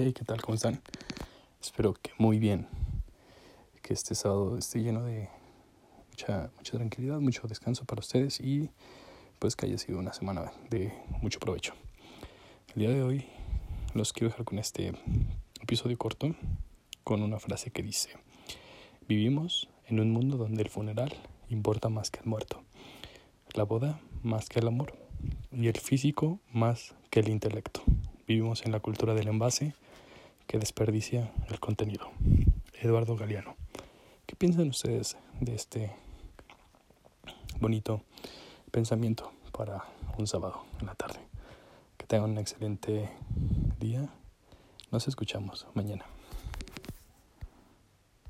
Hey, ¿qué tal? ¿Cómo están? Espero que muy bien. Que este sábado esté lleno de mucha, mucha tranquilidad, mucho descanso para ustedes y pues que haya sido una semana de mucho provecho. El día de hoy los quiero dejar con este episodio corto con una frase que dice, vivimos en un mundo donde el funeral importa más que el muerto, la boda más que el amor y el físico más que el intelecto. Vivimos en la cultura del envase que desperdicia el contenido. Eduardo Galeano. ¿Qué piensan ustedes de este bonito pensamiento para un sábado en la tarde? Que tengan un excelente día. Nos escuchamos mañana.